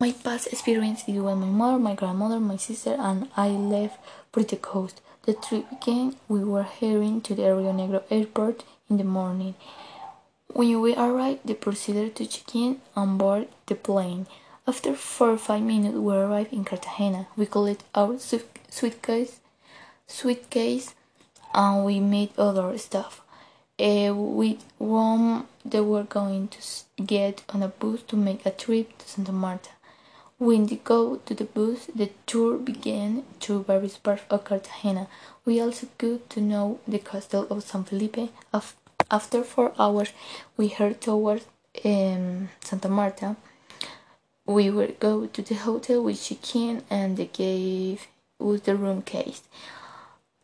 My past experience is when my mother, my grandmother, my sister, and I left the coast. The trip began. We were heading to the Rio Negro airport in the morning. When we arrived, the procedure to check in on board the plane. After four or five minutes, we arrived in Cartagena. We collected our suitcase, suitcase, and we made other stuff. Uh, with Rome, they were going to get on a bus to make a trip to Santa Marta. When they go to the bus, the tour began to various parts of Cartagena. We also got to know the castle of San Felipe. After four hours, we head towards um, Santa Marta. We would go to the hotel, we check in, and they gave us the room case.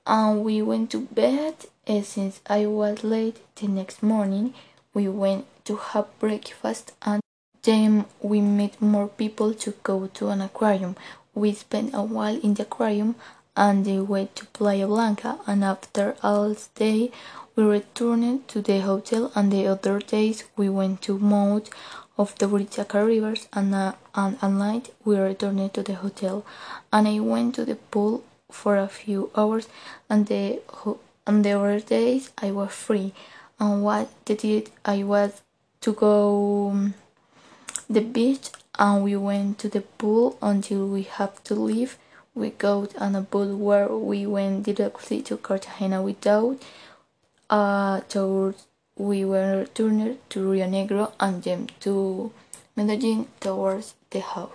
And we went to bed. And uh, since I was late the next morning, we went to have breakfast and then we met more people to go to an aquarium. We spent a while in the aquarium and then went to Playa Blanca and after all day we returned to the hotel and the other days we went to most of the Buritaca rivers and, uh, and at night we returned to the hotel and I went to the pool for a few hours and the and the other days I was free and what did I was to go um, the beach and we went to the pool until we have to leave. We got on a boat where we went directly to Cartagena without uh, towards we were turned to Rio Negro and then to Medellin towards the house.